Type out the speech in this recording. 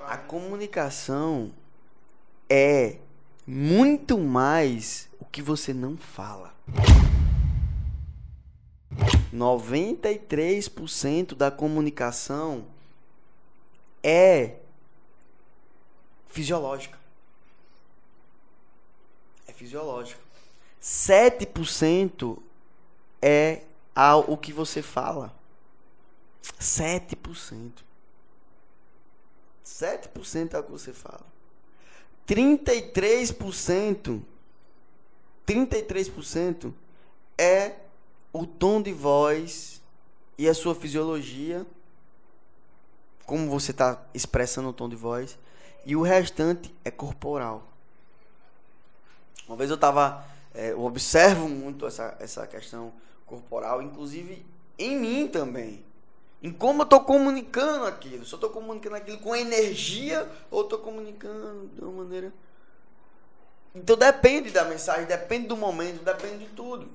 A comunicação é muito mais o que você não fala. 93% da comunicação é fisiológica. É fisiológica. 7% é ao, o que você fala. 7%. 7% é o que você fala. 33%, 33% é o tom de voz e a sua fisiologia, como você está expressando o tom de voz, e o restante é corporal. Uma vez eu estava, é, eu observo muito essa, essa questão corporal, inclusive em mim também. Em como eu estou comunicando aquilo. Se eu estou comunicando aquilo com energia ou estou comunicando de uma maneira. Então depende da mensagem, depende do momento, depende de tudo.